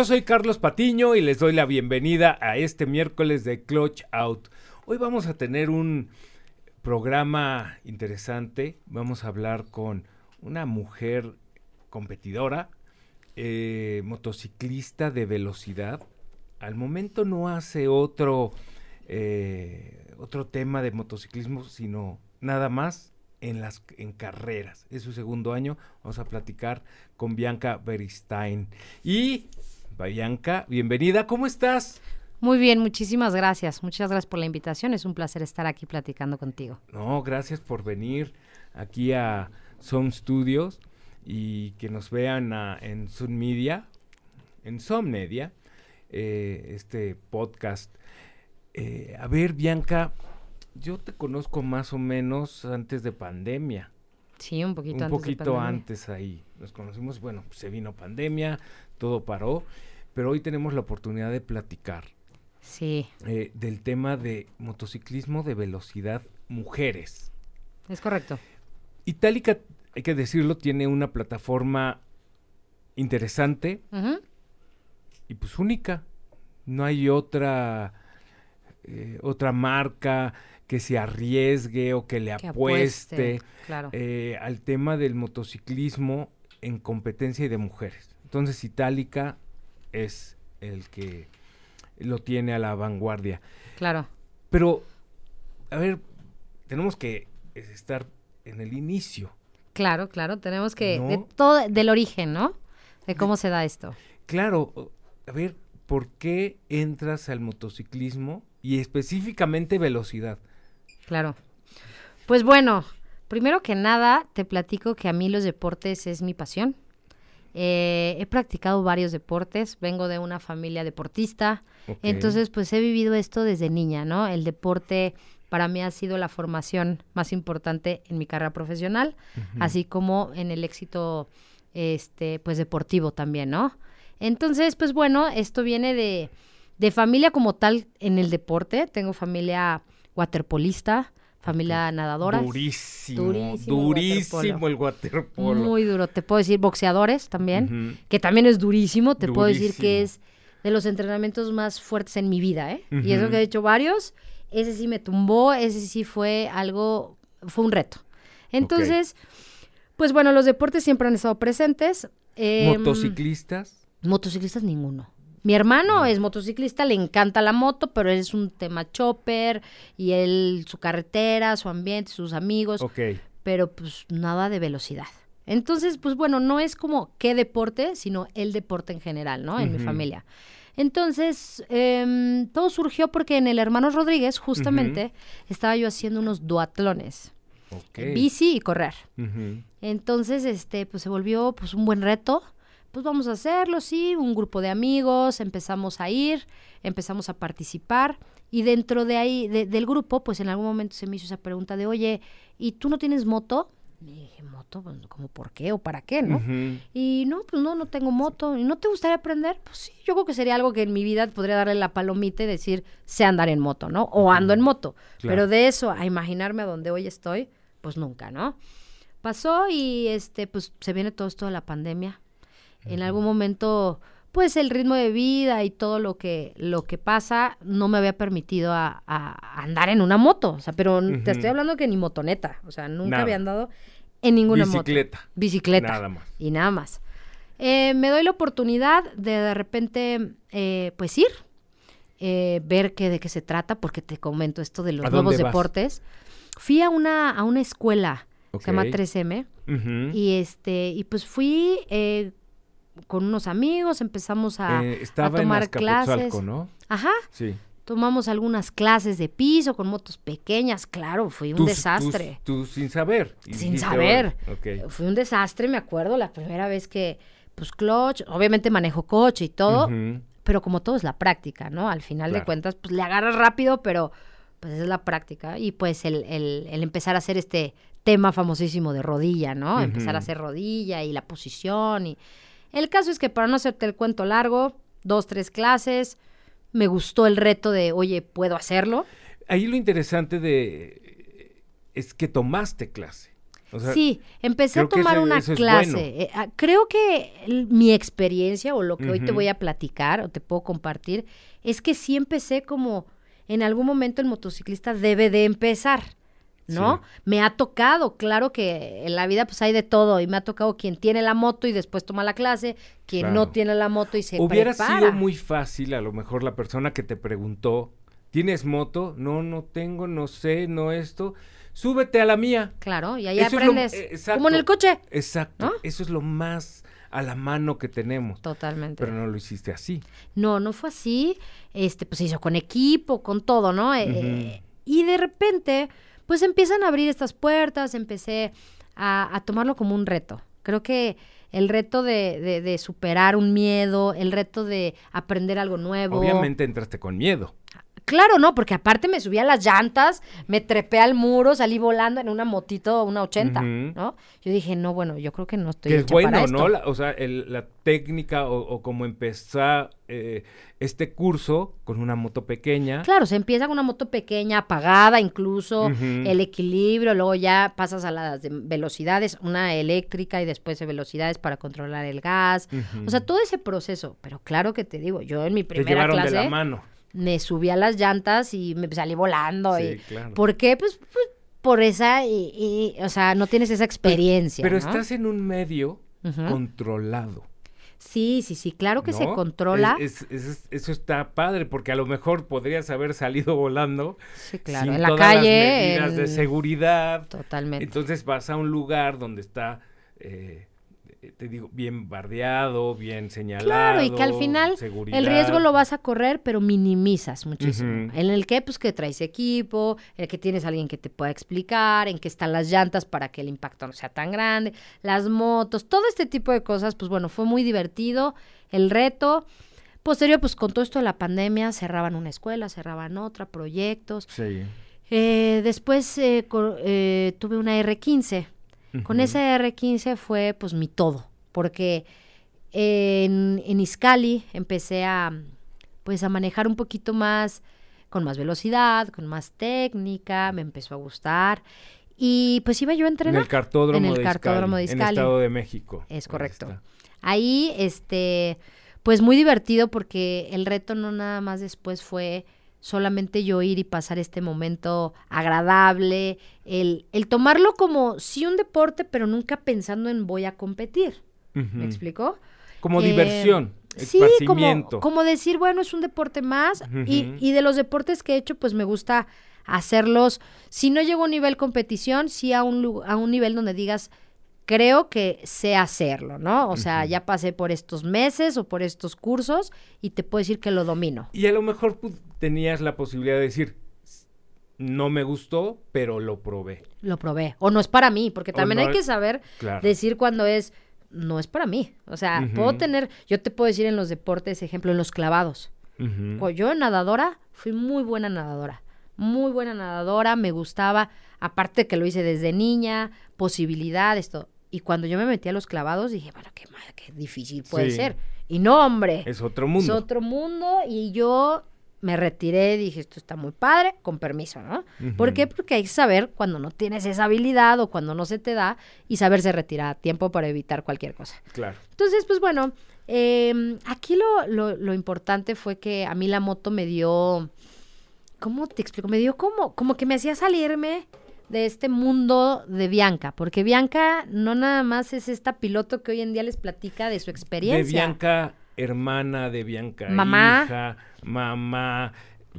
Yo soy Carlos Patiño y les doy la bienvenida a este miércoles de Clutch Out. Hoy vamos a tener un programa interesante. Vamos a hablar con una mujer competidora, eh, motociclista de velocidad. Al momento no hace otro, eh, otro tema de motociclismo, sino nada más en las en carreras. Es su segundo año. Vamos a platicar con Bianca Beristain. Y Bianca, bienvenida. ¿Cómo estás? Muy bien, muchísimas gracias. Muchas gracias por la invitación. Es un placer estar aquí platicando contigo. No, gracias por venir aquí a Zoom Studios y que nos vean en Zoom Media, en Zoom Media, eh, este podcast. Eh, a ver, Bianca, yo te conozco más o menos antes de pandemia. Sí, un poquito un poquito antes ahí. Nos conocimos, bueno, se vino pandemia, todo paró, pero hoy tenemos la oportunidad de platicar. Sí. Eh, del tema de motociclismo de velocidad mujeres. Es correcto. Itálica, hay que decirlo, tiene una plataforma interesante y pues única. No hay otra eh, otra marca que se arriesgue o que le apueste, eh, al tema del motociclismo en competencia y de mujeres. Entonces Itálica es el que lo tiene a la vanguardia. Claro. Pero, a ver, tenemos que estar en el inicio. Claro, claro, tenemos que, de todo, del origen, ¿no? De cómo se da esto. Claro, a ver, ¿por qué entras al motociclismo y específicamente velocidad? Claro. Pues bueno, primero que nada, te platico que a mí los deportes es mi pasión. Eh, he practicado varios deportes, vengo de una familia deportista, entonces pues he vivido esto desde niña, ¿no? El deporte para mí ha sido la formación más importante en mi carrera profesional, así como en el éxito este pues deportivo también, ¿no? Entonces, pues bueno, esto viene de, de familia como tal en el deporte, tengo familia waterpolista, familia nadadora. Durísimo, durísimo, el waterpolo. Muy duro. Te puedo decir boxeadores también, que también es durísimo. Te puedo decir que es de los entrenamientos más fuertes en mi vida, ¿eh? Y eso que he hecho varios, ese sí me tumbó, ese sí fue algo, fue un reto. Entonces, pues bueno, los deportes siempre han estado presentes. Em, ¿Motociclistas? Motociclistas ninguno. Mi hermano es motociclista, le encanta la moto, pero es un tema chopper y él, su carretera, su ambiente, sus amigos. Ok. Pero pues nada de velocidad. Entonces, pues bueno, no es como qué deporte, sino el deporte en general, ¿no? En mi familia. Entonces, em, todo surgió porque en el Hermano Rodríguez, justamente, estaba yo haciendo unos duatlones. Okay. Bici y correr. Entonces, este, pues se volvió pues un buen reto pues vamos a hacerlo, sí, un grupo de amigos, empezamos a ir, empezamos a participar y dentro de ahí, del grupo, pues en algún momento se me hizo esa pregunta de, oye, ¿y tú no tienes moto? Y dije, ¿moto? Pues, ¿Como por qué o para qué, no? Y no, pues no, no tengo moto. ¿Y no te gustaría aprender? Pues sí, yo creo que sería algo que en mi vida podría darle la palomita y decir, sé andar en moto, ¿no? O ando en moto. Pero de eso a imaginarme a donde hoy estoy, pues nunca, ¿no? Pasó y este, pues se viene todo esto de la pandemia en algún momento, pues el ritmo de vida y todo lo que, lo que pasa no me había permitido a, andar en una moto. O sea, pero te estoy hablando que ni motoneta. O sea, nunca había andado en ninguna Bicicleta. moto. Bicicleta. Nada más. Y nada más. Eh, me doy la oportunidad de de repente, eh, pues ir, eh, ver qué, de qué se trata, porque te comento esto de los nuevos deportes. Fui a una, a una escuela, se llama 3M, y este, y pues fui con unos amigos, empezamos a, eh, tomar clases. ¿no? Ajá. Sí. Tomamos algunas clases de piso con motos pequeñas, claro, fue un desastre. Tú, sin saber. sin saber. Fue un desastre, me acuerdo, la primera vez que, pues, clutch, obviamente manejo coche y todo, pero como todo es la práctica, ¿no? Al final de cuentas, pues, le agarras rápido, pero, pues, es la práctica. Y, pues, el, el, el empezar a hacer este tema famosísimo de rodilla, ¿no? Empezar a hacer rodilla y la posición y el caso es que para no hacerte el cuento largo, dos, tres clases, me gustó el reto de, oye, ¿puedo hacerlo? Ahí lo interesante de es que tomaste clase. sí, empecé a tomar una clase. Eh, ah, creo que mi experiencia o lo que hoy te voy a platicar o te puedo compartir es que sí empecé como en algún momento el motociclista debe de empezar. ¿No? Me ha tocado, claro que en la vida pues hay de todo y me ha tocado quien tiene la moto y después toma la clase, quien no tiene la moto y se Hubiera sido muy fácil a lo mejor la persona que te preguntó, ¿tienes moto? No, no tengo, no sé, no esto. Súbete a la mía. Claro, y ahí aprendes. Eh, como en el coche. Exacto. Eso es lo más a la mano que tenemos. Totalmente. Pero no lo hiciste así. No, no fue así. Este, pues se hizo con equipo, con todo, ¿no? Eh, y de repente, pues empiezan a abrir estas puertas, empecé a, tomarlo como un reto. Creo que el reto de, de, superar un miedo, el reto de aprender algo nuevo. Obviamente entraste con miedo. Claro, no, porque aparte me subí a las llantas, me trepé al muro, salí volando en una motito, una 80, ¿no? Yo dije, no, bueno, yo creo que no estoy. Que es bueno, ¿no? o sea, la técnica o, cómo empezar eh, este curso con una moto pequeña. Claro, se empieza con una moto pequeña, apagada incluso, el equilibrio, luego ya pasas a las velocidades, una eléctrica y después de velocidades para controlar el gas. O sea, todo ese proceso. Pero claro que te digo, yo en mi primera te clase. De la mano me subí a las llantas y me salí volando. y, ¿Por qué? Pues, pues por esa, y, o sea, no tienes esa experiencia. Pero, estás en un medio controlado. Sí, sí, sí, claro que se controla. eso está padre, porque a lo mejor podrías haber salido volando. Sí, claro, en la calle. Las medidas de seguridad. Totalmente. Entonces vas a un lugar donde está eh, te digo, bien bardeado, bien señalado. Claro, y que al final el riesgo lo vas a correr, pero minimizas muchísimo. En el que, pues, que traes equipo, el que tienes alguien que te pueda explicar, en que están las llantas para que el impacto no sea tan grande, las motos, todo este tipo de cosas, pues bueno, fue muy divertido el reto. Posterior, pues con todo esto de la pandemia, cerraban una escuela, cerraban otra, proyectos. Sí. Eh, después eh, tuve una R15 con ese R15 fue pues mi todo, porque en, en Iscali empecé a pues a manejar un poquito más, con más velocidad, con más técnica, me empezó a gustar. Y pues iba yo a entrenar. En el cartódromo, en el cartódromo de, Iscali, En el Estado de México. Es correcto. Ahí, este, pues muy divertido porque el reto no nada más después fue solamente yo ir y pasar este momento agradable, el, el tomarlo como sí un deporte, pero nunca pensando en voy a competir. ¿Me explicó? Como diversión. Sí, como, como, decir, bueno, es un deporte más y, y, de los deportes que he hecho, pues me gusta hacerlos, si no llego a un nivel competición, sí a un, a un nivel donde digas, creo que sé hacerlo, ¿no? O sea, ya pasé por estos meses o por estos cursos y te puedo decir que lo domino. Y a lo mejor pues, tenías la posibilidad de decir, no me gustó, pero lo probé. Lo probé. O no es para mí, porque también hay que saber decir cuando es, no es para mí. O sea, puedo tener, yo te puedo decir en los deportes, ejemplo, en los clavados. Pues yo nadadora, fui muy buena nadadora. Muy buena nadadora, me gustaba, aparte que lo hice desde niña, posibilidades, todo. Y cuando yo me metí a los clavados, dije, bueno, qué, qué difícil puede ser. Y no, hombre. Es otro mundo. Es otro mundo. Y yo me retiré, dije, esto está muy padre, con permiso, ¿no? ¿Por qué? Porque hay que saber cuando no tienes esa habilidad o cuando no se te da y saberse retirar a tiempo para evitar cualquier cosa. Claro. Entonces, pues bueno, em, aquí lo, lo, lo, importante fue que a mí la moto me dio, ¿cómo te explico? Me dio como, como que me hacía salirme de este mundo de Bianca, porque Bianca no nada más es esta piloto que hoy en día les platica de su experiencia. De Bianca, hermana de Bianca, mamá. hija, mamá,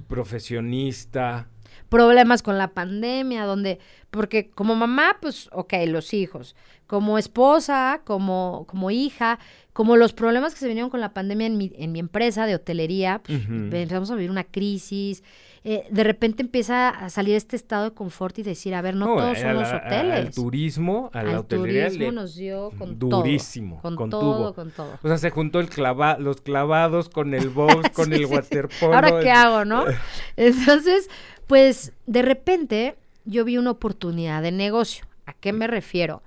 profesionista. Problemas con la pandemia, donde, porque como mamá, pues, ok, los hijos, como esposa, como, como hija, como los problemas que se vinieron con la pandemia en mi, en mi empresa de hotelería, pues, empezamos a vivir una crisis, eh, de repente empieza a salir este estado de confort y decir, a ver, no, todos son los hoteles. Al turismo, a la hotelería. turismo nos dio con durísimo, todo. Con, todo, con todo. O sea, se juntó el clava los clavados con el box, con el waterpolo. Ahora, ¿qué hago, no? Entonces, pues, de repente, yo vi una oportunidad de negocio. ¿A qué me refiero?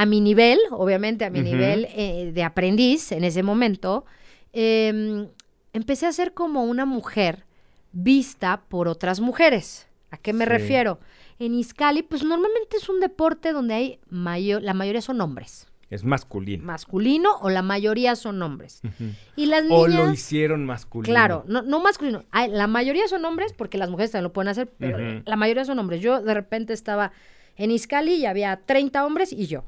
A mi nivel, obviamente, a mi nivel eh, de aprendiz en ese momento, em, empecé a ser como una mujer vista por otras mujeres. ¿A qué me Sí. refiero? En Iscali, pues normalmente es un deporte donde hay mayor, la mayoría son hombres. Es masculino. Masculino o la mayoría son hombres. Y las O niñas. lo hicieron masculino. Claro, no, no masculino. La mayoría son hombres, porque las mujeres también lo pueden hacer, pero la mayoría son hombres. Yo de repente estaba en Iscali y había 30 hombres y yo.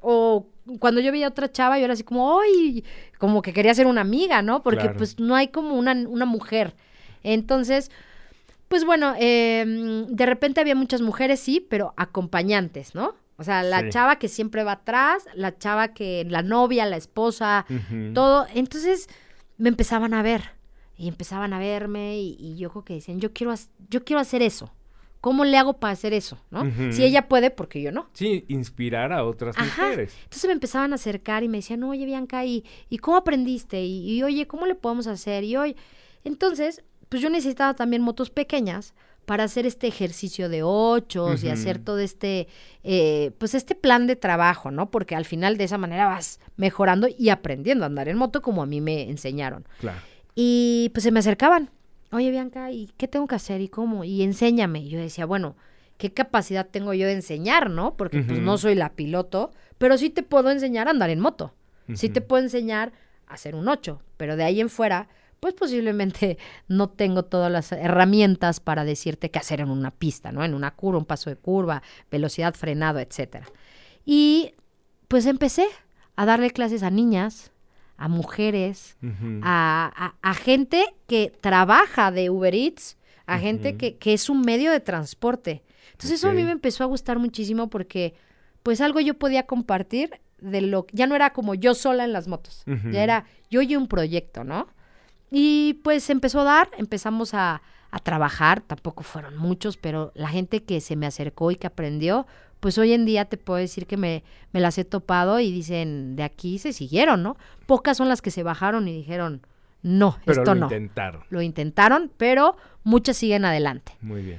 O cuando yo veía a otra chava, yo era así como, ¡ay! Como que quería ser una amiga, ¿no? Porque Claro. pues no hay como una, una mujer. Entonces, pues bueno, eh, de repente había muchas mujeres, sí, pero acompañantes, ¿no? O sea, la Sí. chava que siempre va atrás, la chava que, la novia, la esposa, todo. Entonces me empezaban a ver y empezaban a verme y, y yo creo que decían, yo quiero, yo quiero hacer eso. ¿Cómo le hago para hacer eso? ¿no? Si ella puede, porque yo no. Sí, inspirar a otras Ajá. mujeres. Entonces me empezaban a acercar y me decían, oye, Bianca, ¿y, y cómo aprendiste? Y, y, oye, ¿cómo le podemos hacer? Y hoy, entonces, pues yo necesitaba también motos pequeñas para hacer este ejercicio de ochos y hacer todo este, eh, pues este plan de trabajo, ¿no? Porque al final de esa manera vas mejorando y aprendiendo a andar en moto como a mí me enseñaron. Claro. Y pues se me acercaban. Oye, Bianca, ¿y qué tengo que hacer? ¿Y cómo? Y enséñame. Y yo decía, bueno, ¿qué capacidad tengo yo de enseñar, no? Porque pues no soy la piloto, pero sí te puedo enseñar a andar en moto. Sí te puedo enseñar a hacer un 8, pero de ahí en fuera, pues posiblemente no tengo todas las herramientas para decirte qué hacer en una pista, ¿no? En una curva, un paso de curva, velocidad, frenado, etcétera. Y pues empecé a darle clases a niñas, a mujeres, a, a- a gente que trabaja de Uber Eats, a gente que, que es un medio de transporte. Entonces eso a mí me empezó a gustar muchísimo porque pues algo yo podía compartir de lo ya no era como yo sola en las motos, ya era yo y un proyecto, ¿no? Y pues empezó a dar, empezamos a, a trabajar, tampoco fueron muchos, pero la gente que se me acercó y que aprendió, pues hoy en día te puedo decir que me, me las he topado y dicen, de aquí se siguieron, ¿no? Pocas son las que se bajaron y dijeron, no, Pero esto lo no. intentaron. Lo intentaron, pero muchas siguen adelante. Muy bien.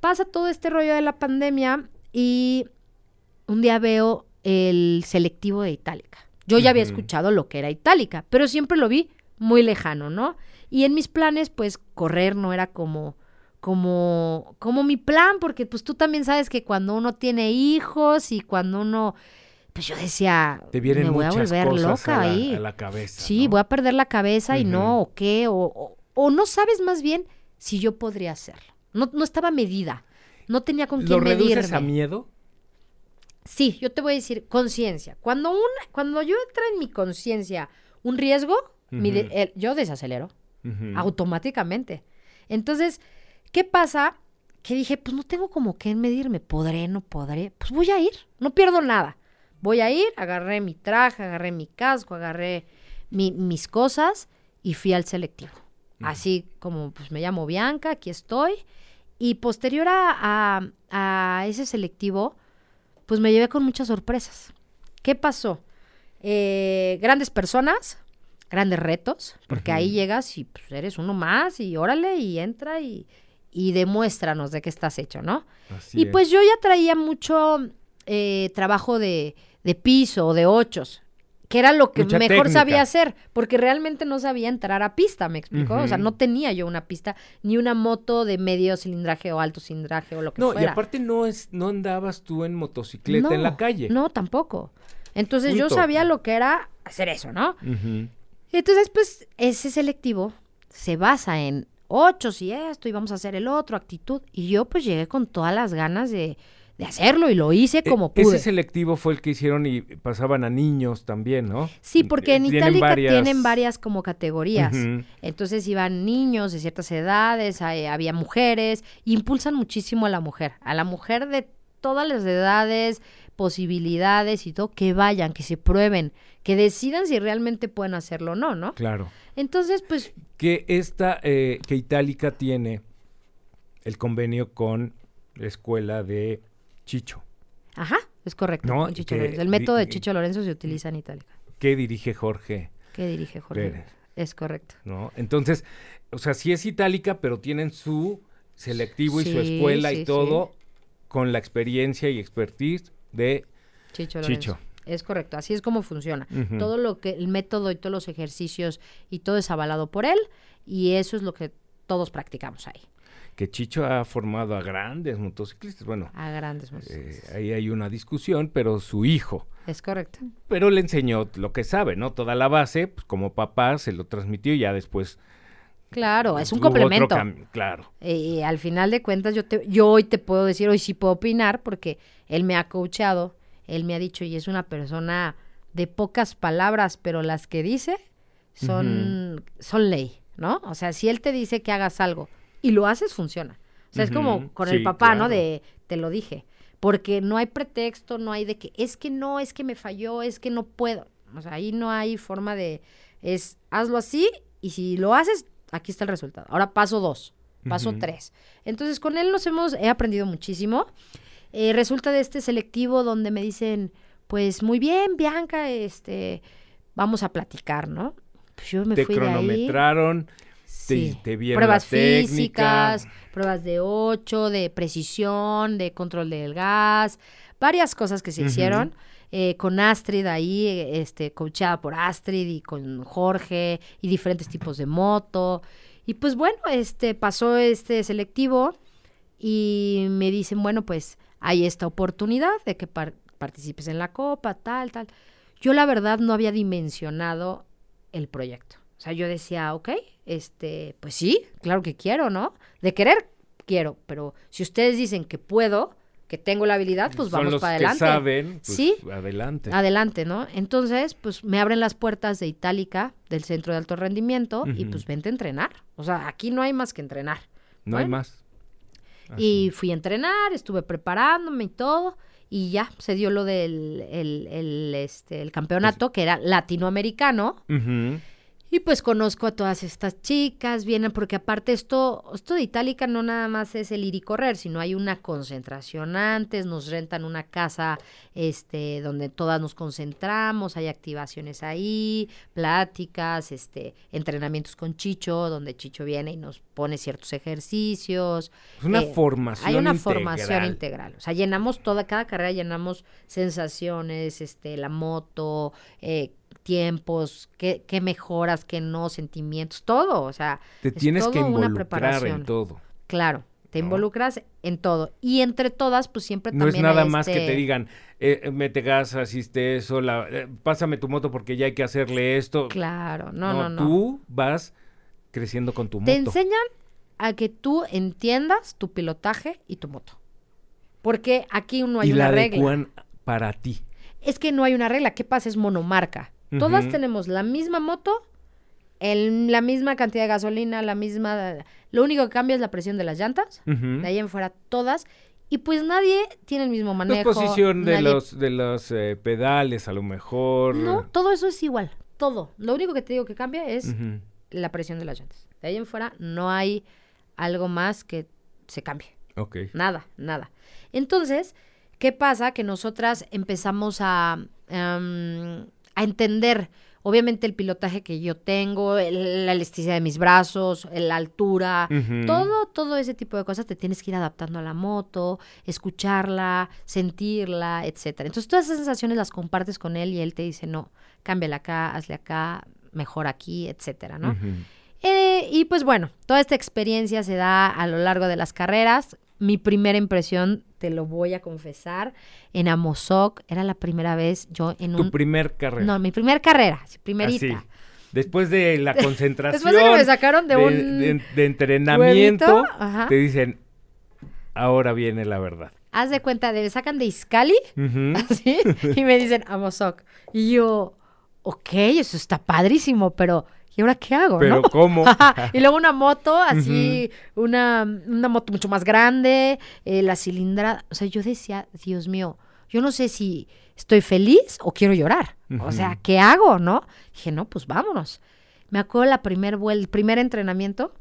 Pasa todo este rollo de la pandemia y un día veo el selectivo de Itálica. Yo ya había escuchado lo que era Itálica, pero siempre lo vi muy lejano, ¿no? Y en mis planes, pues, correr no era como, como, como mi plan, porque pues tú también sabes que cuando uno tiene hijos y cuando uno, pues yo decía, Te vienen me voy a volver loca a la, ahí. a la cabeza. Sí, ¿no? voy a perder la cabeza y no, o qué, o, o, o no sabes más bien si yo podría hacerlo. No, no estaba medida, no tenía con ¿Lo quién reduces medirme. a miedo? Sí, yo te voy a decir conciencia. Cuando un, cuando yo entra en mi conciencia un riesgo, mi de- Ujú. el- yo desacelero automáticamente. Entonces, ¿qué pasa? Que dije, pues no tengo como que medirme, podré, no podré, pues voy a ir, no pierdo nada. Voy a ir, agarré mi traje, agarré mi casco, agarré mi- mis cosas y fui al selectivo. Así como pues me llamo Bianca, aquí estoy. Y posterior a, a- a ese selectivo, pues me llevé con muchas sorpresas. ¿Qué pasó? Eh, grandes personas, grandes retos, porque ahí llegas y pues, eres uno más y órale y entra y, y demuéstranos de qué estás hecho, ¿no? Así y es. pues yo ya traía mucho eh, trabajo de, de piso o de ochos, que era lo que Mucha mejor técnica. sabía hacer, porque realmente no sabía entrar a pista, ¿me explicó? O sea, no tenía yo una pista, ni una moto de medio cilindraje o alto cilindraje o lo que No, y fuera. aparte no es, no andabas tú en motocicleta en No, la calle. No, tampoco. Entonces yo sabía lo que era hacer eso, ¿no? Entonces, pues, ese selectivo se basa en ocho y esto, y vamos a hacer el otro, actitud. Y yo, pues, llegué con todas las ganas de, de hacerlo y lo hice como E- pude. Ese selectivo fue el que hicieron y pasaban a niños también, ¿no? Sí, porque en Eh, Tienen Itálica varias- tienen varias como categorías. Entonces iban niños de ciertas edades, hay- había mujeres, impulsan muchísimo a la mujer, a la mujer de todas las edades, posibilidades y todo, que vayan, que se prueben, que decidan si realmente pueden hacerlo o no, ¿no? Claro. Entonces, pues, Que esta, eh, que Itálica tiene el convenio con la escuela de Chicho, ajá, es correcto. No, con y Chicho que Lorenzo. El método de Chicho Lorenzo se utiliza en Itálica. que dirige Jorge, ¿Qué dirige Jorge? Pérez. Es correcto. ¿no? Entonces, o sea, sí es Itálica, pero tienen su selectivo y su escuela sí, y todo con la experiencia y expertise de Chicho. Es correcto, así es como funciona. Todo lo que, el método y todos los ejercicios y todo es avalado por él y eso es lo que todos practicamos ahí. Que Chicho ha formado a grandes motociclistas. Bueno, A grandes eh, motociclistas. ahí hay una discusión, pero su hijo. Es correcto. Pero le enseñó lo que sabe, ¿no? Toda la base, pues como papá se lo transmitió y ya después. Claro, es un complemento. Claro. Y al final de cuentas, yo, te, yo hoy te puedo decir, hoy sí puedo opinar, porque él me ha coachado, él me ha dicho, y es una persona de pocas palabras, pero las que dice son, son ley, ¿no? O sea, si él te dice que hagas algo y lo haces, funciona. O sea, es como con sí, el papá, ¿no? De, te lo dije. Porque no hay pretexto, no hay de que, es que no, es que me falló, es que no puedo. O sea, ahí no hay forma de, es, hazlo así y si lo haces, aquí está el resultado. Ahora paso dos, paso tres. Entonces con él nos hemos, he aprendido muchísimo. Eh, resulta de este selectivo donde me dicen, pues muy bien, Bianca, este, vamos a platicar, ¿no? Pues yo me te fui de ahí. cronometraron, Sí. te, te vieron Pruebas físicas, pruebas de 8, de precisión, de control del gas, varias cosas que se hicieron. Eh, con Astrid ahí, este, coachada por Astrid y con Jorge y diferentes tipos de moto. Y pues bueno, este, pasó este selectivo y me dicen, bueno, pues hay esta oportunidad de que par- participes en la copa, tal, tal. Yo la verdad no había dimensionado el proyecto. O sea, yo decía, ok, este, pues sí, claro que quiero, ¿no? De querer, quiero, pero si ustedes dicen que puedo, que tengo la habilidad, pues Son vamos los para adelante. que saben, pues, Sí. adelante. Adelante, ¿no? Entonces, pues me abren las puertas de Itálica, del centro de alto rendimiento, y pues vente a entrenar. O sea, aquí no hay más que entrenar. no hay más. Y fui a entrenar, estuve preparándome y todo, y ya se dio lo del el, el, este, el campeonato, que era latinoamericano. Y pues conozco a todas estas chicas, vienen porque aparte esto, esto de Itálica no nada más es el ir y correr, sino hay una concentración antes, nos rentan una casa este donde todas nos concentramos, hay activaciones ahí, pláticas, este entrenamientos con Chicho, donde Chicho viene y nos pone ciertos ejercicios. Es una Eh, formación Hay una integral. formación integral. O sea, llenamos toda, cada carrera llenamos sensaciones, este, la moto, eh, tiempos, qué, qué mejoras, qué no, sentimientos, todo. O sea, Te es tienes que todo una involucrar preparación. en todo. Claro, te ¿No? involucras en todo. Y entre todas, pues siempre No es nada más que este- te digan, eh, eh, mete gas, asiste eso, la- eh, pásame tu moto porque ya hay que hacerle esto. Claro, no, no, no. Tú vas creciendo con tu moto. Te enseñan a que tú entiendas tu pilotaje y tu moto. Porque aquí no hay y una la regla. adecuan para ti. Es que no hay una regla. ¿Qué pasa? Es monomarca. Todas tenemos la misma moto, el- la misma cantidad de gasolina, la misma... Lo único que cambia es la presión de las llantas. De ahí en fuera, todas. Y pues nadie tiene el mismo La manejo. posición de los, de los eh, pedales, a lo mejor. No, todo eso es igual. Todo. Lo único que te digo que cambia es la presión de las llantas. De ahí en fuera no hay algo más que se cambie. Ok. Nada, nada. Entonces, ¿qué pasa? Que nosotras empezamos a, em, a entender, obviamente, el pilotaje que yo tengo, el- la elasticidad de mis brazos, la altura, todo, todo ese tipo de cosas te tienes que ir adaptando a la moto, escucharla, sentirla, etcétera. Entonces, todas esas sensaciones las compartes con él y él te dice, no, cámbiala acá, hazle acá, mejor aquí, etcétera, ¿no? Eh, y pues bueno, toda esta experiencia se da a lo largo de las carreras. Mi primera impresión, te lo voy a confesar, en Amozoc, era la primera vez yo en Tu un... primer carrera. No, mi primera carrera, primerita. Así. Después de la concentración. Después de que me sacaron de un de- de entrenamiento, te dicen, ahora viene la verdad. Haz de cuenta, de, me sacan de Iscali, así, y me dicen Amozoc. Y yo, ok, eso está padrísimo, pero ¿y ahora qué hago? Pero no? ¿cómo? Y luego una moto, así, una, una moto mucho más grande, eh, la cilindrada. O sea, yo decía, Dios mío, yo no sé si estoy feliz o quiero llorar. O sea. ¿qué hago, no? Dije, no, pues vámonos. Me acuerdo la primer el primer entrenamiento.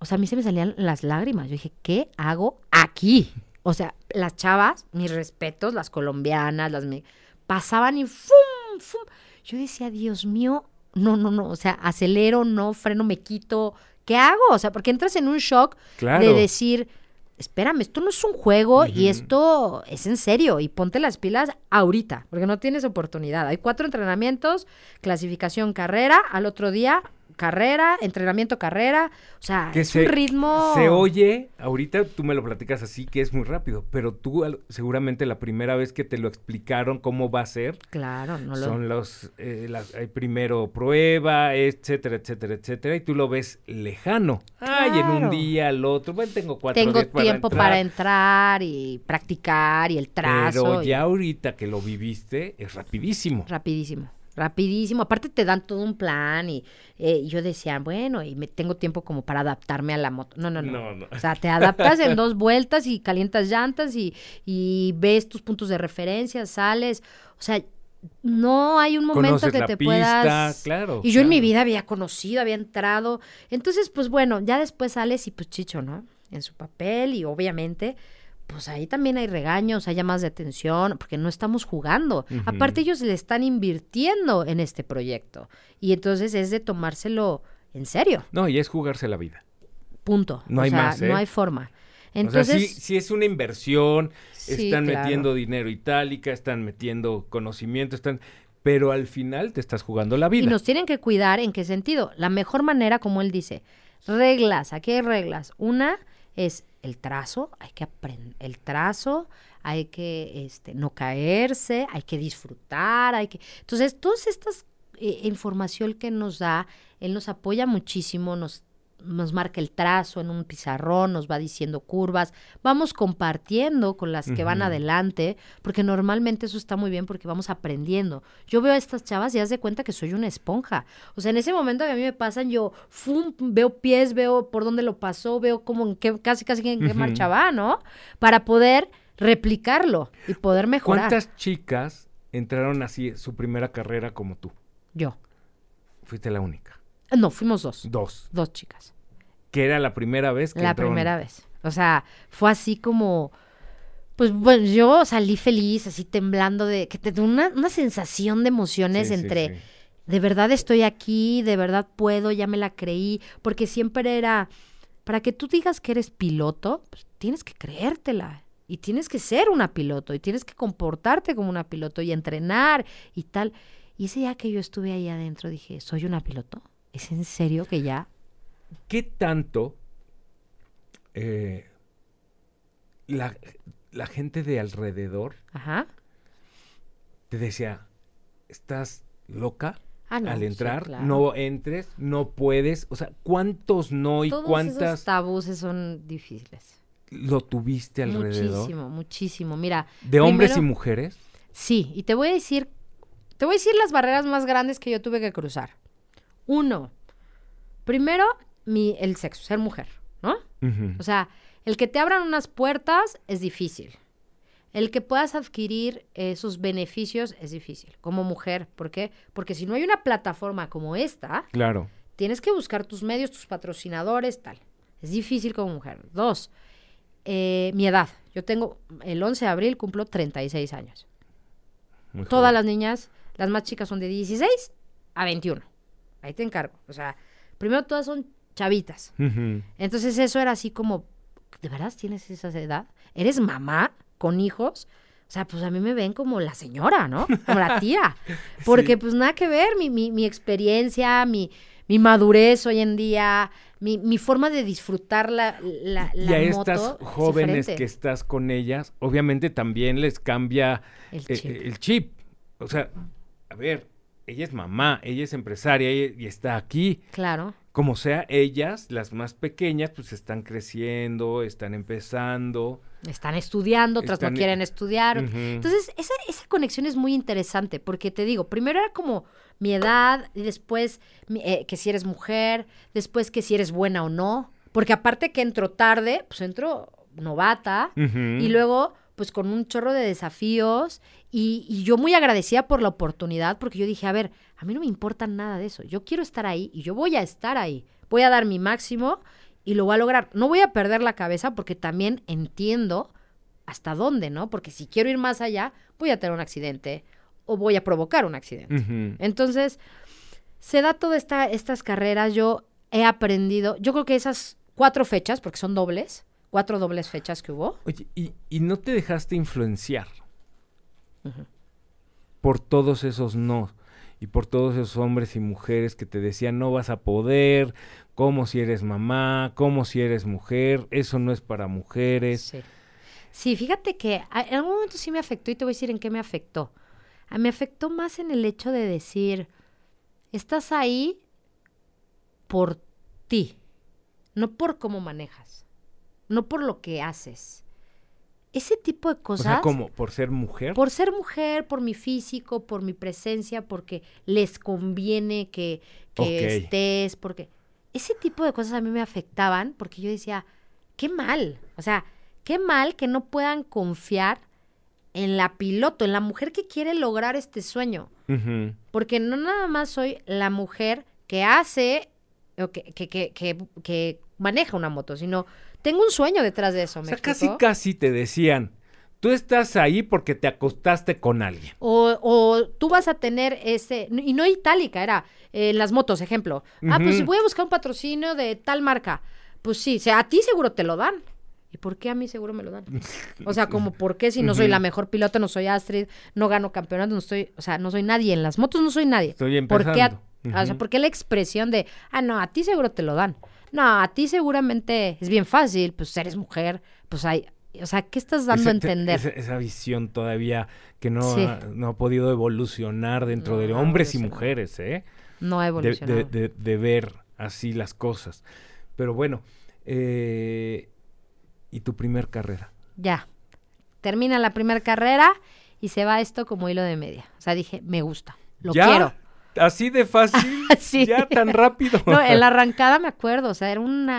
O sea, a mí se me salían las lágrimas. Yo dije, ¿qué hago aquí? O sea, las chavas, mis respetos, las colombianas, las me- pasaban y ¡fum! ¡fum! Yo decía, Dios mío, no, no, no. O sea, acelero, no, freno, me quito. ¿Qué hago? O sea, porque entras en un shock Claro. de decir, espérame, esto no es un juego y esto es en serio y ponte las pilas ahorita, porque no tienes oportunidad. Hay cuatro entrenamientos, clasificación, carrera, al otro día carrera, entrenamiento, carrera. O sea, Que es se- un ritmo. Se oye, ahorita tú me lo platicas así, que es muy rápido, pero tú al- seguramente la primera vez que te lo explicaron cómo va a ser, Claro, no lo. son los, eh, las- hay primero prueba, etcétera, etcétera, etcétera, y tú lo ves lejano. Ay, en un día, al otro, bueno, tengo cuatro Tengo días para tiempo entrar, para entrar y practicar y el trazo. Pero y- ya ahorita que lo viviste, es rapidísimo. Rapidísimo, rapidísimo. Aparte te dan todo un plan y eh, yo decía, bueno, y me tengo tiempo como para adaptarme a la moto. No, no, no. No, no. O sea, te adaptas en dos vueltas y calientas llantas y, y ves tus puntos de referencia, sales. O sea, no hay un momento Conoces que la te pista, puedas... claro. Y yo en mi vida había conocido, había entrado. Entonces, pues bueno, ya después sales y pues chicho, ¿no? En su papel y obviamente, pues ahí también hay regaños, hay llamadas de atención, porque no estamos jugando. Aparte ellos le están invirtiendo en este proyecto. Y entonces es de tomárselo en serio, No, y es jugarse la vida. punto. No O hay sea, más, ¿eh? No hay forma. o sea, Entonces, sí, sí es una inversión, Sí, están claro. metiendo dinero itálica, están metiendo conocimiento, están... Pero al final te estás jugando la vida. Y nos tienen que cuidar en qué sentido. La mejor manera, como él dice, reglas, aquí hay reglas. Una es el trazo, hay que aprender el trazo, hay que este, no caerse, hay que disfrutar, hay que... Entonces, todas estas eh, información que nos da, él nos apoya muchísimo, nos nos marca el trazo en un pizarrón, nos va diciendo curvas, vamos compartiendo con las que van adelante, porque normalmente eso está muy bien porque vamos aprendiendo. Yo veo a estas chavas y haz de cuenta que soy una esponja. O sea, en ese momento que a mí me pasan, yo fum, veo pies, veo por dónde lo pasó, veo como en qué, casi casi en qué Ujú. marcha va, ¿no? Para poder replicarlo y poder mejorar. ¿Cuántas chicas entraron así su primera carrera como tú? Yo. Fuiste la única. No, fuimos dos. Dos. Dos chicas. Que era la primera vez que La primera vez. O sea, fue así como. Pues bueno, yo salí feliz, así temblando de. que te una, una sensación de emociones Sí, sí, entre. sí. De verdad estoy aquí, de verdad puedo, ya me la creí. Porque siempre era. Para que tú digas que eres piloto, pues tienes que creértela. Y tienes que ser una piloto. Y tienes que comportarte como una piloto. Y entrenar y tal. Y ese día que yo estuve ahí adentro, dije, ¿soy una piloto? ¿Es en serio que ya? ¿Qué tanto eh, la, la gente de alrededor Ajá. te decía, estás loca Ah, no, al sí, entrar, claro. no entres, no puedes? O sea, ¿cuántos no y Todos cuántas esos tabuses son difíciles. lo tuviste alrededor? Muchísimo, muchísimo. Mira, ¿De hombres y mujeres? sí, y te voy a decir, te voy a decir las barreras más grandes que yo tuve que cruzar. Uno, primero, mi, el sexo, ser mujer, ¿no? O sea, el que te abran unas puertas es difícil. El que puedas adquirir esos beneficios es difícil como mujer. ¿Por qué? Porque si no hay una plataforma como esta, Claro. tienes que buscar tus medios, tus patrocinadores, tal. Es difícil como mujer. Dos, eh, mi edad. Yo tengo, el 11 de abril cumplo 36 años. muy Todas joven. las niñas, las más chicas son de 16 a 21. Ahí te encargo. O sea, primero todas son chavitas. Entonces eso era así como, ¿de verdad tienes esa edad? ¿Eres mamá con hijos? O sea, pues a mí me ven como la señora, ¿no? Como la tía. Porque Sí. pues nada que ver, mi, mi, mi experiencia, mi, mi madurez hoy en día, mi, mi forma de disfrutar la, la, y a moto estas es jóvenes que estás con ellas, obviamente también les cambia El chip. eh, el chip. O sea, a ver, ella es mamá, ella es empresaria ella- y está aquí. Claro. Como sea, ellas, las más pequeñas, pues están creciendo, están empezando. Están estudiando, otras Están- no quieren estudiar. Entonces, esa, esa conexión es muy interesante porque te digo, primero era como mi edad, y después eh, que si eres mujer, después que si eres buena o no, porque aparte que entro tarde, pues entro novata y luego pues con un chorro de desafíos y, y yo muy agradecida por la oportunidad porque yo dije, a ver, a mí no me importa nada de eso, yo quiero estar ahí y yo voy a estar ahí, voy a dar mi máximo y lo voy a lograr. No voy a perder la cabeza porque también entiendo hasta dónde, ¿no? Porque si quiero ir más allá, voy a tener un accidente o voy a provocar un accidente. Entonces, se da todas esta, estas carreras. Yo he aprendido, yo creo que esas cuatro fechas, porque son dobles, cuatro dobles fechas que hubo. Oye, ¿y, y no te dejaste influenciar por todos esos no? y por todos esos hombres y mujeres que te decían no vas a poder, como si eres mamá, como si eres mujer, eso no es para mujeres. Sí. Sí, fíjate que en algún momento sí me afectó y te voy a decir en qué me afectó. A me afectó más en el hecho de decir, estás ahí por ti, no por cómo manejas, no por lo que haces. Ese tipo de cosas. O sea, como por ser mujer. Por ser mujer, por mi físico, por mi presencia, porque les conviene que, que estés, porque ese tipo de cosas a mí me afectaban, porque yo decía, qué mal, o sea, qué mal que no puedan confiar en la piloto, en la mujer que quiere lograr este sueño. Porque no nada más soy la mujer que hace o que, que, que, que, maneja una moto, sino tengo un sueño detrás de eso. o sea, casi, casi te decían, tú estás ahí porque te acostaste con alguien. O, o tú vas a tener ese, y no itálica, era en las motos, ejemplo. Ah, pues voy a buscar un patrocinio de tal marca. Pues sí, o sea, a ti seguro te lo dan. ¿Y por qué a mí seguro me lo dan? O sea, como por qué si no soy la mejor piloto, no soy Astrid, no gano campeonato, no estoy, o sea, no soy nadie en las motos, no soy nadie. Estoy empezando. ¿Por qué O sea, ¿por qué la expresión de, ah, no, a ti seguro te lo dan? No, a ti seguramente es bien fácil, pues eres mujer, pues hay, o sea, ¿qué estás dando a entender? Esa, visión todavía que no, ha, no ha podido evolucionar dentro de hombres y mujeres, ¿eh? No ha evolucionado. De, de, ver así las cosas. Pero bueno, eh, ¿y tu primer carrera? Ya. Termina la primera carrera y se va esto como hilo de media. O sea, dije, me gusta, lo quiero. Así de fácil, ya tan rápido. no, en la arrancada me acuerdo, o sea, era un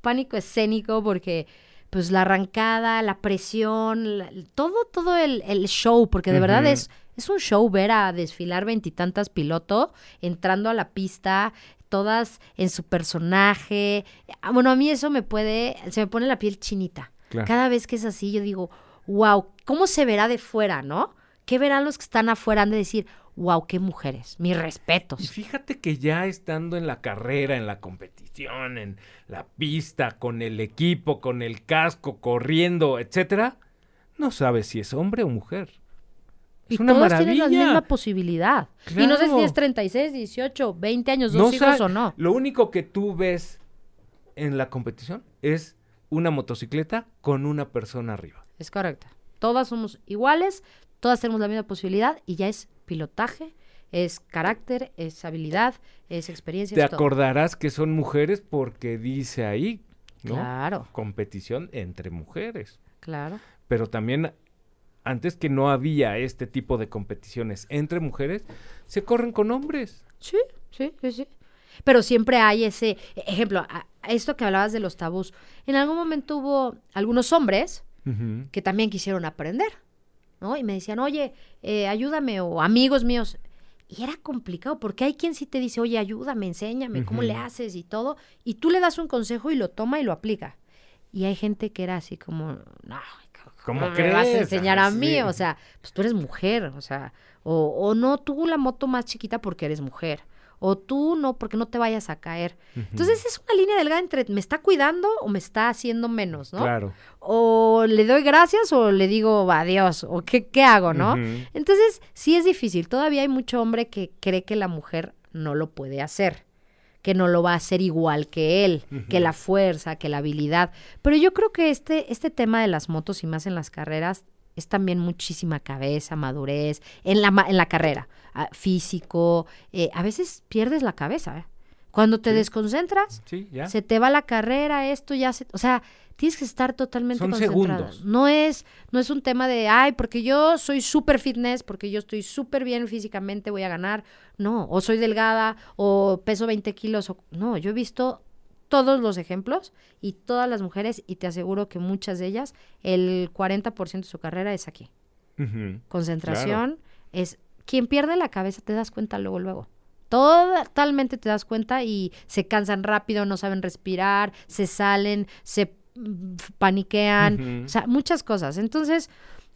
pánico escénico porque pues la arrancada, la presión, todo, todo el, show, porque de verdad es, es un show ver a desfilar veintitantas pilotos entrando a la pista, todas en su personaje. Ah, bueno, a mí eso me puede, se me pone la piel chinita. Cada vez que es así, yo digo, wow, ¿cómo se verá de fuera, no? ¿Qué verán los que están afuera? Han de decir, wow, qué mujeres, mis respetos. Y fíjate que ya estando en la carrera, en la competición, en la pista, con el equipo, con el casco, corriendo, etcétera, no sabes si es hombre o mujer. Es y una todos tienen la misma posibilidad. Y no sé si es 36, 18, 20 años, dos hijos o no. Lo único que tú ves en la competición es una motocicleta con una persona arriba. Es correcto. Todas somos iguales, todas tenemos la misma posibilidad y ya es pilotaje, es carácter, es habilidad, es experiencia. Te acordarás que son mujeres porque dice ahí, ¿no? Claro. Competición entre mujeres. Claro. Pero también antes que no había este tipo de competiciones entre mujeres, se corren con hombres. Sí, sí, sí, sí. Pero siempre hay ese ejemplo, esto que hablabas de los tabús. En algún momento hubo algunos hombres que también quisieron aprender. ¿No? Y me decían, oye, eh, ayúdame, o amigos míos. Y era complicado, porque hay quien sí te dice, oye, ayúdame, enséñame, ¿cómo le haces y todo? Y tú le das un consejo y lo toma y lo aplica. Y hay gente que era así como, no, ¿cómo, me vas a enseñar a mí? O sea, pues tú eres mujer, o sea, o, o no, tú la moto más chiquita porque eres mujer o tú no, porque no te vayas a caer. Entonces es una línea delgada entre me está cuidando o me está haciendo menos, ¿no? Claro. O le doy gracias o le digo adiós, o qué, qué hago, ¿no? Entonces sí es difícil. Todavía hay mucho hombre que cree que la mujer no lo puede hacer que no lo va a hacer igual que él, que la fuerza, que la habilidad. Pero yo creo que este, este tema de las motos y más en las carreras es también muchísima cabeza, madurez en la, en la carrera, ah, físico. Eh, a veces pierdes la cabeza. ¿eh? Cuando te desconcentras, se te va la carrera, esto ya se... O sea, tienes que estar totalmente Son Segundos. No es, no es un tema de, ay, porque yo soy súper fitness, porque yo estoy súper bien físicamente, voy a ganar. No, o soy delgada, o peso 20 kilos. O... No, yo he visto todos los ejemplos y todas las mujeres, y te aseguro que muchas de ellas, el 40% de su carrera es aquí. Concentración es... Quien pierde la cabeza te das cuenta luego, luego. Totalmente te das cuenta y se cansan rápido, no saben respirar, se salen, se mm, paniquean, o sea, muchas cosas. Entonces,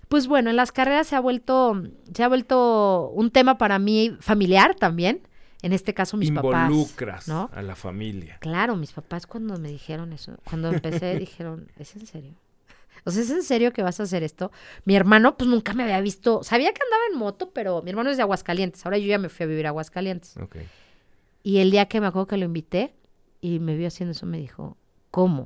pues bueno, en las carreras se ha vuelto, se ha vuelto un tema para mí familiar también en este caso mis papás. Involucras a la familia. Claro, mis papás cuando me dijeron eso, cuando empecé dijeron, ¿es en serio? O sea, ¿es en serio que vas a hacer esto? Mi hermano, pues nunca me había visto. Sabía que andaba en moto, pero mi hermano es de Aguascalientes. Ahora yo ya me fui a vivir a Aguascalientes. Ok. Y el día que me acuerdo que lo invité y me vio haciendo eso, me dijo, ¿cómo?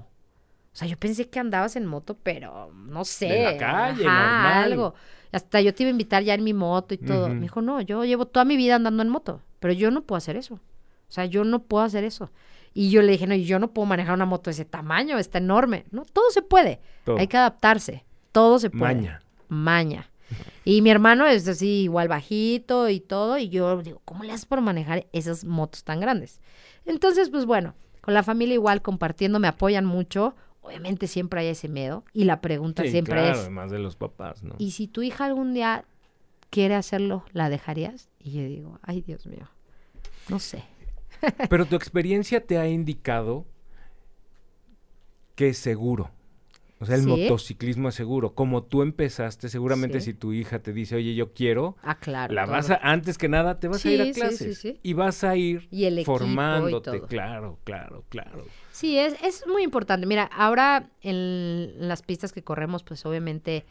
O sea, yo pensé que andabas en moto, pero no sé. De la calle, ajá, normal. algo. Hasta yo te iba a invitar ya en mi moto y todo. Me dijo, no, yo llevo toda mi vida andando en moto, pero yo no puedo hacer eso. O sea, yo no puedo hacer eso. Y yo le dije, no, yo no puedo manejar una moto de ese tamaño, está enorme. No, todo se puede. Todo. Hay que adaptarse. Todo se puede. Maña. Maña. Y mi hermano es así, igual bajito y todo. Y yo digo, ¿cómo le haces para manejar esas motos tan grandes? Entonces, pues bueno, con la familia igual compartiendo, me apoyan mucho. Obviamente siempre hay ese miedo. Y la pregunta Sí, siempre claro, es, además de los papás, ¿no? ¿y si tu hija algún día quiere hacerlo, la dejarías? Y yo digo, ay, Dios mío, no sé. Pero tu experiencia te ha indicado que es seguro. O sea, el Sí. motociclismo es seguro. Como tú empezaste, seguramente Sí. si tu hija te dice, oye, yo quiero, Ah, claro. la todo. vas a, antes que nada, te vas a ir a sí, clases. sí, sí. Y vas a ir Y el y formándote. Claro, claro, claro. Sí, es, es muy importante. Mira, ahora en las pistas que corremos, pues obviamente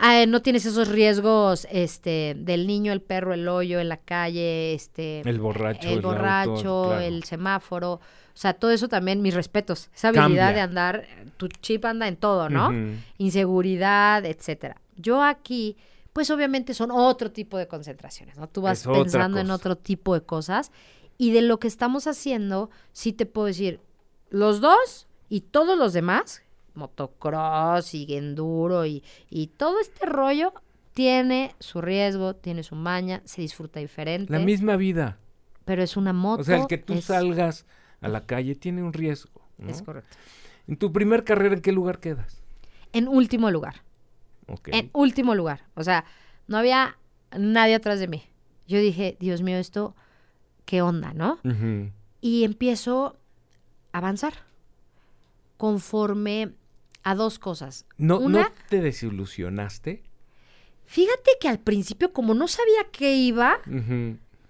ah, no tienes esos riesgos este, del niño, el perro, el hoyo en la calle, este, El borracho, el el auto, borracho, claro. el semáforo. O sea, todo eso también, mis respetos. Esa habilidad Cambia. de andar, tu chip anda en todo, ¿no? Inseguridad, etcétera. Yo aquí, pues obviamente son otro tipo de concentraciones, ¿no? Tú vas Es pensando en otro tipo de cosas. Y de lo que estamos haciendo, sí te puedo decir, los dos y todos los demás, motocross y enduro y, y todo este rollo, tiene su riesgo, tiene su maña, se disfruta diferente. La misma vida. Pero es una moto. O sea, el que tú es- salgas a la calle tiene un riesgo. ¿no? Es correcto. En tu primer carrera, ¿en qué lugar quedas? En último lugar. En último lugar. O sea, no había nadie atrás de mí. Yo dije, Dios mío, esto, ¿qué onda, no? Y empiezo a avanzar conforme a dos cosas. ¿No, Una, ¿No te desilusionaste? fíjate que al principio, como no sabía qué iba,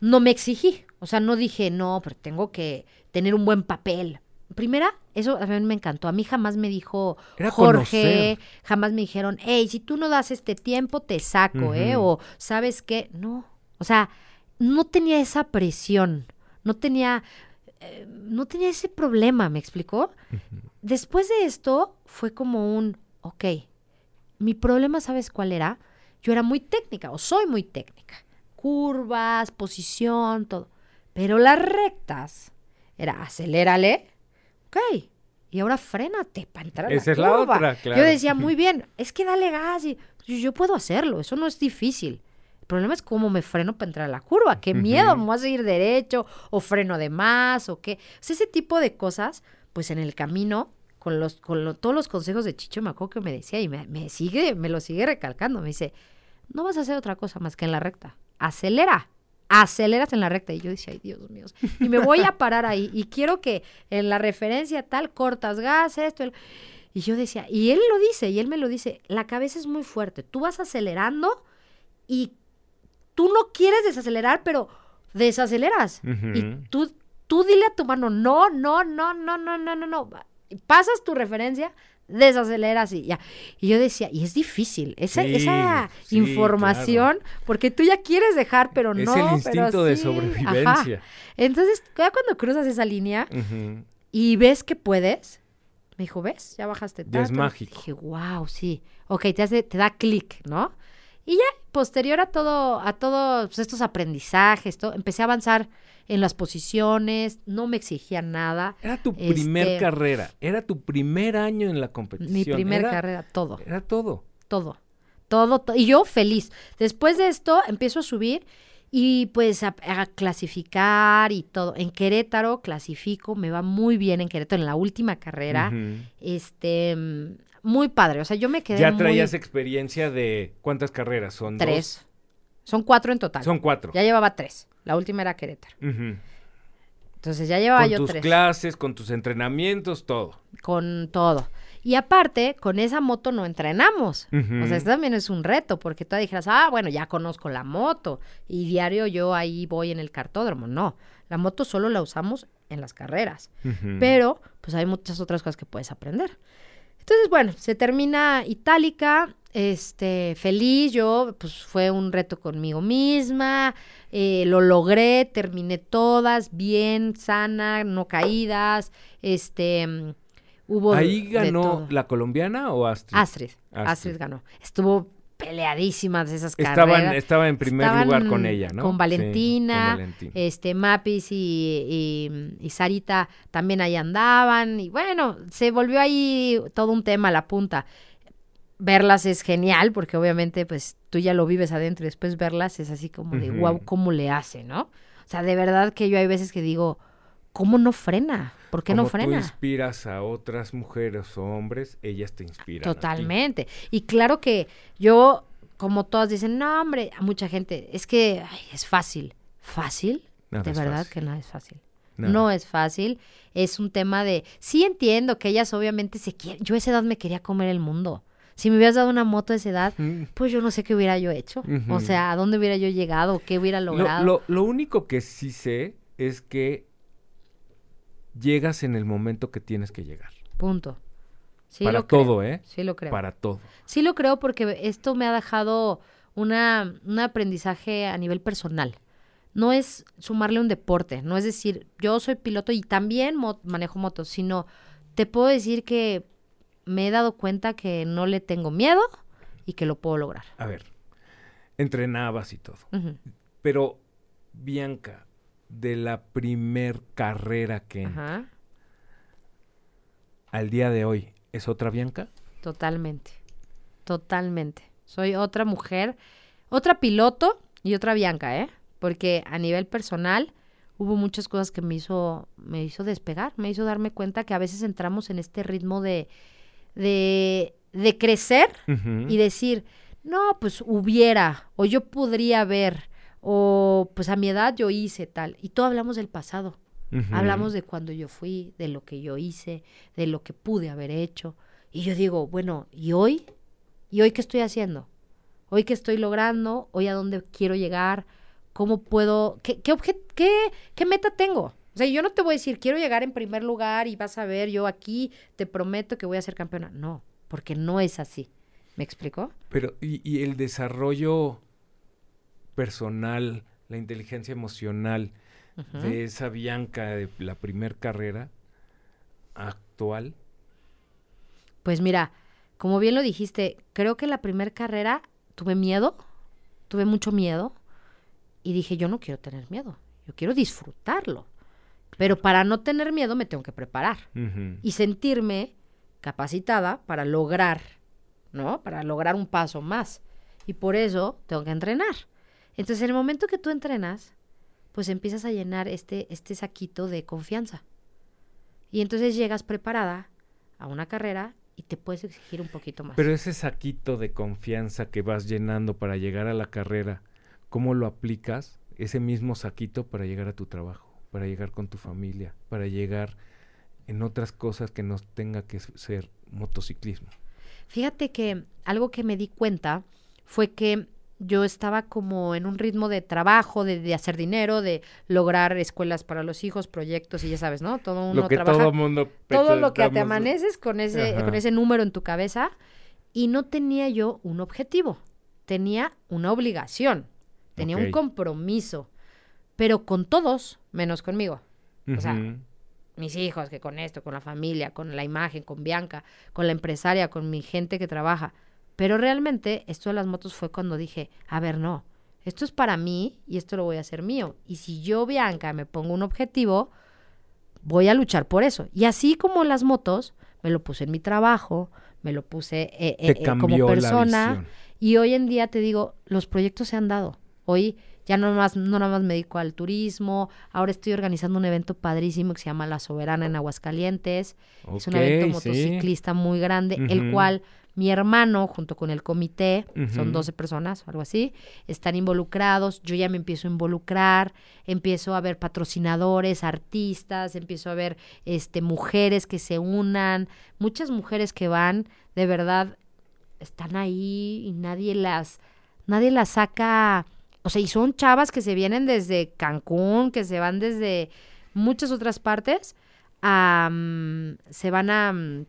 no me exigí. O sea, no dije, no, pero tengo que tener un buen papel. Primera, eso a mí me encantó. A mí jamás me dijo Era Jorge, conocer. jamás me dijeron, hey, si tú no das este tiempo, te saco, ¿eh? O, ¿sabes qué? No. O sea, no tenía esa presión. No tenía, eh, no tenía ese problema, ¿me explicó? Después de esto, fue como un, ok, mi problema, ¿sabes cuál era? Yo era muy técnica, o soy muy técnica. Curvas, posición, todo. Pero las rectas, era acelérale, ok. Y ahora frénate para entrar a Esa la es la curva. otra, claro. Yo decía, muy bien, es que dale gas. Y, yo, yo puedo hacerlo, eso no es difícil. El problema es cómo me freno para entrar a la curva. Qué miedo, me voy a seguir derecho, o freno de más, o qué. O sea, ese tipo de cosas, pues en el camino, con los, con lo- todos los consejos de Chicho, acuerdo que me decía, y me, me sigue, me lo sigue recalcando. Me dice, no vas a hacer otra cosa más que en la recta. Acelera. Aceleras en la recta. Y yo decía, ay, Dios mío. Y me voy a parar ahí. Y quiero que en la referencia tal, cortas gas, esto. el- Y yo decía, y él lo dice, y él me lo dice, la cabeza es muy fuerte. Tú vas acelerando y tú no quieres desacelerar, pero desaceleras. Y tú, tú dile a tu mano, no, no, no, no, no, no, no, no. Pasas tu referencia, desaceleras y ya. Y yo decía, y es difícil, esa, Sí, esa sí, información, porque tú ya quieres dejar, pero Es no. el pero instinto de sí, sobrevivencia. ajá. Entonces, ya cuando cruzas esa línea y ves que puedes, me dijo, ¿ves? Ya bajaste Ya es tanto". mágico. Dije, wow, sí. Ok, te, hace, te da clic, ¿no? Y ya, posterior a todo, a todos estos aprendizajes, todo, empecé a avanzar en las posiciones, no me exigía nada. Era tu primer Este, carrera, era tu primer año en la competición. Mi primer era, carrera, todo, Era todo. todo, todo, to- y yo feliz. Después de esto empiezo a subir y pues a, a clasificar y todo. En Querétaro clasifico, me va muy bien en Querétaro en la última carrera. Este, muy padre. O sea, yo me quedé Ya muy- traías experiencia de cuántas carreras son tres. Son cuatro en total. Son cuatro. Ya llevaba tres. La última era Querétaro. Entonces ya llevaba Con yo tus tres. clases, con tus entrenamientos, todo. Con todo. Y aparte, con esa moto no entrenamos. O sea, esto también es un reto, porque tú dijeras, ah, bueno, ya conozco la moto y diario yo ahí voy en el cartódromo. No, la moto solo la usamos en las carreras. Pero, pues hay muchas otras cosas que puedes aprender. Entonces, bueno, se termina Itálica, este, feliz, yo, pues fue un reto conmigo misma, eh, lo logré, terminé todas, bien, sana, no caídas, este, hubo... ¿Ahí de ganó la colombiana o Astrid? Astrid, Astrid. Astrid ganó. Estuvo peleadísimas esas Estaban, carreras. estaba en primer Estaban lugar con ella, ¿no? Con Sí, Valentina, con Valentina. este Mapis y, y- y Sarita también ahí andaban. Y bueno, se volvió ahí todo un tema a la punta. Verlas es genial, porque obviamente, pues, tú ya lo vives adentro y después verlas es así como de, wow, ¿cómo le hace, no? O sea, de verdad que yo hay veces que digo, ¿cómo no frena? ¿Por qué no Como tú frena? inspiras a otras mujeres o hombres, ellas te inspiran. a ti. Totalmente. Y claro que yo, como todas dicen, no, hombre, a mucha gente, es que ay, es fácil. ¿Fácil? Nada de verdad fácil. que no es fácil. Nada. No es fácil. Es un tema de. Sí entiendo que ellas obviamente se quieren. Yo a esa edad me quería comer el mundo. Si me hubieras dado una moto a esa edad, Mm. pues yo no sé qué hubiera yo hecho. O sea, a dónde hubiera yo llegado, qué hubiera Lo, logrado. lo- lo único que sí sé es que llegas en el momento que tienes que llegar. Punto. Sí Para lo creo. todo, ¿eh? Sí lo creo. Para todo. Sí lo creo porque esto me ha dejado una, un aprendizaje a nivel personal. No es sumarle un deporte, no es decir, yo soy piloto y también mo- manejo motos, sino te puedo decir que me he dado cuenta que no le tengo miedo y que lo puedo lograr. A ver, entrenabas y todo. Pero, Bianca, de la primer carrera que Ajá, al día de hoy, ¿es otra Bianca? totalmente, totalmente. Soy otra mujer, otra piloto y otra Bianca, ¿eh? Porque a nivel personal hubo muchas cosas que me hizo, me hizo despegar, me hizo darme cuenta que a veces entramos en este ritmo de, de, de crecer y decir, no, pues hubiera, o yo podría haber, o pues a mi edad yo hice tal. Y todo hablamos del pasado. Hablamos de cuando yo fui, de lo que yo hice, de lo que pude haber hecho. Y yo digo, bueno, ¿y hoy? ¿Y hoy qué estoy haciendo? ¿Hoy qué estoy logrando? ¿Hoy a dónde quiero llegar? ¿Cómo puedo? ¿Qué, qué, qué, qué meta tengo? O sea, yo no te voy a decir, quiero llegar en primer lugar y vas a ver, yo aquí te prometo que voy a ser campeona. No, porque no es así. ¿Me explicó? Pero, y, y el desarrollo personal, la inteligencia emocional de esa Bianca de la primer carrera actual. Pues mira, como bien lo dijiste, creo que la primera carrera tuve miedo, tuve mucho miedo y dije, yo no quiero tener miedo, yo quiero disfrutarlo. Pero para no tener miedo me tengo que preparar y sentirme capacitada para lograr, ¿no? Para lograr un paso más. Y por eso tengo que entrenar. Entonces, en el momento que tú entrenas, pues empiezas a llenar este, este saquito de confianza. Y entonces llegas preparada a una carrera y te puedes exigir un poquito más. Pero ese saquito de confianza que vas llenando para llegar a la carrera, ¿cómo lo aplicas? Ese mismo saquito para llegar a tu trabajo, para llegar con tu familia, para llegar en otras cosas que no tenga que ser motociclismo. Fíjate que algo que me di cuenta fue que yo estaba como en un ritmo de trabajo, de, de hacer dinero, de lograr escuelas para los hijos, proyectos y ya sabes, ¿no? Todo uno lo que trabaja. todo mundo todo lo que te amaneces con ese, Ajá. con ese número en tu cabeza y no tenía yo un objetivo, tenía una obligación, tenía un compromiso, pero con todos menos conmigo. o sea. Mis hijos, que con esto, con la familia, con la imagen, con Bianca, con la empresaria, con mi gente que trabaja. Pero realmente esto de las motos fue cuando dije, a ver, no, esto es para mí y esto lo voy a hacer mío. Y si yo, Bianca, me pongo un objetivo, voy a luchar por eso. Y así como las motos, me lo puse en mi trabajo, me lo puse eh, eh, eh, como persona. Y hoy en día te digo, los proyectos se han dado. Hoy ya no más, no nada más me dedico al turismo, ahora estoy organizando un evento padrísimo que se llama La Soberana en Aguascalientes. es un evento sí. motociclista muy grande, el cual mi hermano, junto con el comité, son Ujú. 12 personas o algo así, están involucrados. Yo ya me empiezo a involucrar, empiezo a ver patrocinadores, artistas, empiezo a ver este, mujeres que se unan, muchas mujeres que van, de verdad, están ahí y nadie las, nadie las saca. O sea, y son chavas que se vienen desde Cancún, que se van desde muchas otras partes, a, se van a, mm,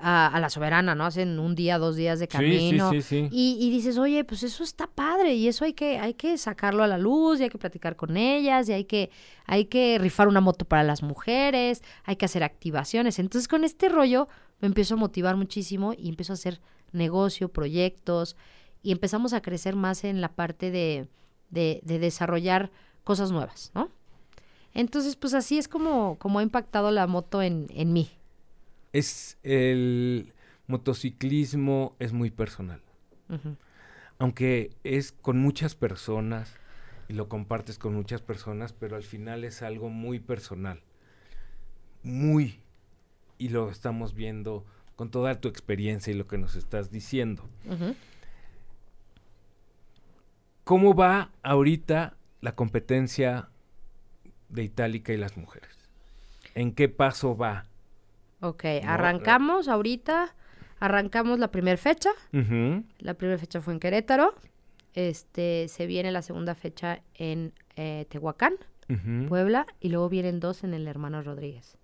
a, la soberana, ¿no? Hacen un día, dos días de camino. Sí, sí, sí, y, y, dices, oye, pues eso está padre y eso hay que, hay que sacarlo a la luz y hay que platicar con ellas y hay que, hay que rifar una moto para las mujeres, hay que hacer activaciones. Entonces con este rollo me empiezo a motivar muchísimo y empiezo a hacer negocio, proyectos y empezamos a crecer más en la parte de, de, de desarrollar cosas nuevas, ¿no? Entonces, pues así es como, como ha impactado la moto en, en mí es el motociclismo es muy personal. Aunque es con muchas personas y lo compartes con muchas personas, pero al final es algo muy personal. Muy. Y lo estamos viendo con toda tu experiencia y lo que nos estás diciendo. ¿Cómo va ahorita la competencia de Itálica y las mujeres? ¿En qué paso va? Ok, arrancamos ahorita, arrancamos la primera fecha. La primera fecha fue en Querétaro. Este, se viene la segunda fecha en eh, Tehuacán, Puebla, y luego vienen dos en el Hermano Rodríguez.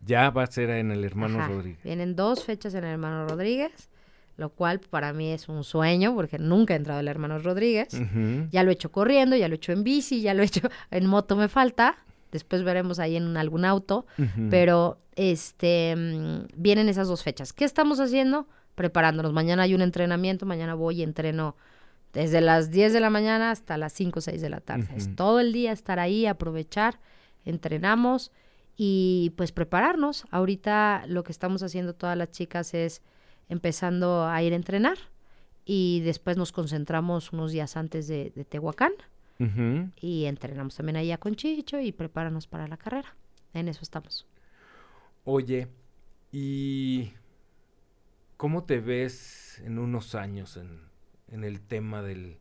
Ya va a ser en el Hermano Rodríguez. Vienen dos fechas en el Hermano Rodríguez, lo cual para mí es un sueño porque nunca he entrado el Hermano Rodríguez. Ya lo he hecho corriendo, ya lo he hecho en bici, ya lo he hecho en moto me falta. Después veremos ahí en algún auto, pero este mm, vienen esas dos fechas. ¿Qué estamos haciendo? Preparándonos. Mañana hay un entrenamiento, mañana voy y entreno desde las 10 de la mañana hasta las 5 o 6 de la tarde. Es todo el día estar ahí, aprovechar, entrenamos y pues prepararnos. Ahorita lo que estamos haciendo todas las chicas es empezando a ir a entrenar y después nos concentramos unos días antes de Tehuacán y entrenamos también ahí con Chicho y prepáranos para la carrera. En eso estamos. Oye, ¿y cómo te ves en unos años en, en el tema del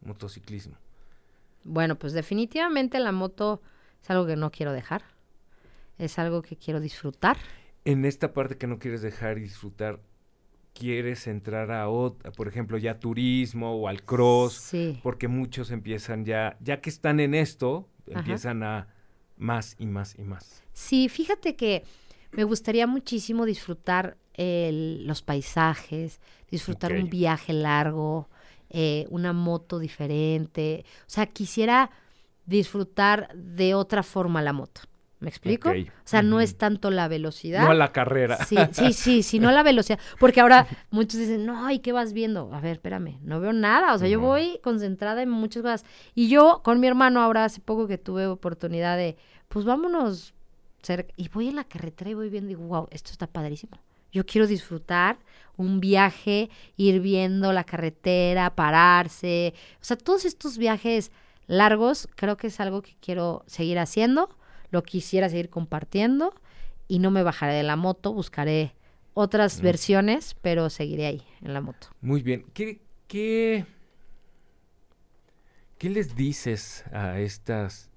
motociclismo? Bueno, pues definitivamente la moto es algo que no quiero dejar. Es algo que quiero disfrutar. En esta parte que no quieres dejar y disfrutar, quieres entrar a, por ejemplo, ya turismo o al cross, porque muchos empiezan ya, ya que están en esto, empiezan a más y más y más. Sí, fíjate que me gustaría muchísimo disfrutar los paisajes, disfrutar un viaje largo, eh, una moto diferente. O sea, quisiera disfrutar de otra forma la moto. ¿Me explico? O sea, no es tanto la velocidad. No la carrera. Sí, sí, sí, sino la velocidad. Porque ahora muchos dicen, no, ¿y qué vas viendo? A ver, espérame, no veo nada. O sea, yo voy concentrada en muchas cosas. Y yo con mi hermano ahora hace poco que tuve oportunidad de, pues vámonos. Y voy en la carretera y voy viendo y digo, wow, esto está padrísimo. Yo quiero disfrutar un viaje, ir viendo la carretera, pararse. O sea, todos estos viajes largos creo que es algo que quiero seguir haciendo lo quisiera seguir compartiendo y no me bajaré de la moto, buscaré otras versiones, pero seguiré ahí en la moto. Muy bien. ¿Qué, qué, qué les dices a estas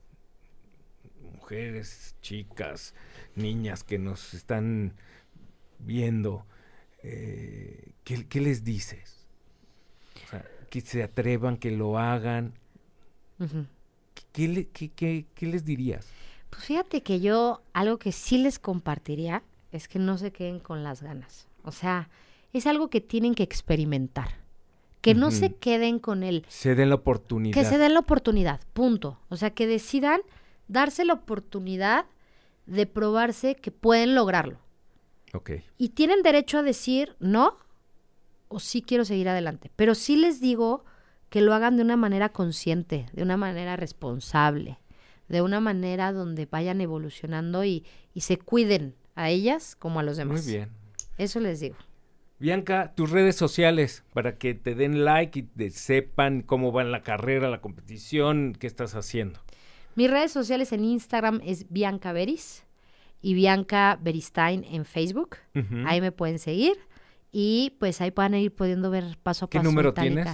mujeres, chicas, niñas que nos están viendo? Eh, ¿qué, les dices? O sea, que se atrevan, que lo hagan. ¿Qué, qué les dirías? Pues fíjate que yo algo que sí les compartiría es que no se queden con las ganas. O sea, es algo que tienen que experimentar. Que no se queden con él. Se den la oportunidad. Que se den la oportunidad, punto. O sea, que decidan darse la oportunidad de probarse que pueden lograrlo. Ok. Y tienen derecho a decir no o sí quiero seguir adelante. Pero sí les digo que lo hagan de una manera consciente, de una manera responsable de una manera donde vayan evolucionando y, se cuiden a ellas como a los demás. Muy bien. Eso les digo. Bianca, tus redes sociales para que te den like y te sepan cómo va la carrera, la competición, qué estás haciendo. Mis redes sociales en Instagram es Bianca Beris y Bianca Beristain en Facebook. Ahí me pueden seguir y pues ahí pueden ir pudiendo ver paso a paso. ¿Qué número tienes?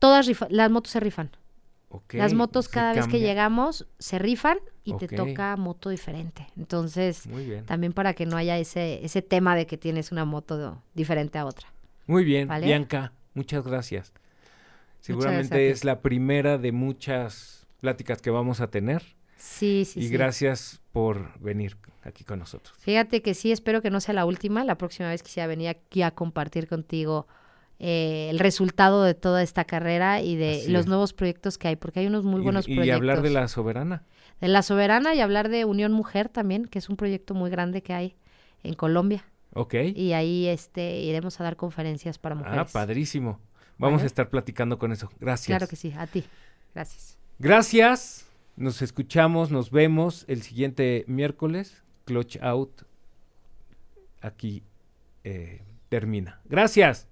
Todas las motos se rifan. Las motos cada vez que llegamos se rifan y te toca moto diferente. Entonces, también para que no haya ese, ese tema de que tienes una moto diferente a otra. Muy bien, Bianca, muchas gracias. Seguramente es la primera de muchas pláticas que vamos a tener. Sí, sí, y gracias por venir. aquí con nosotros. Fíjate que sí, espero que no sea la última. La próxima vez quisiera venir aquí a compartir contigo eh, el resultado de toda esta carrera y de Así los es. nuevos proyectos que hay, porque hay unos muy Y- buenos y, proyectos. hablar de la soberana. de la soberana y hablar de Unión Mujer también, que es un proyecto muy grande que hay en Colombia. Ok. Y ahí este iremos a dar conferencias para mujeres. Ah, padrísimo. Vamos a estar platicando con eso. Gracias. Claro que sí, a ti. Gracias. Gracias. Nos escuchamos, nos vemos el siguiente miércoles. Clutch Out aquí eh, termina. Gracias.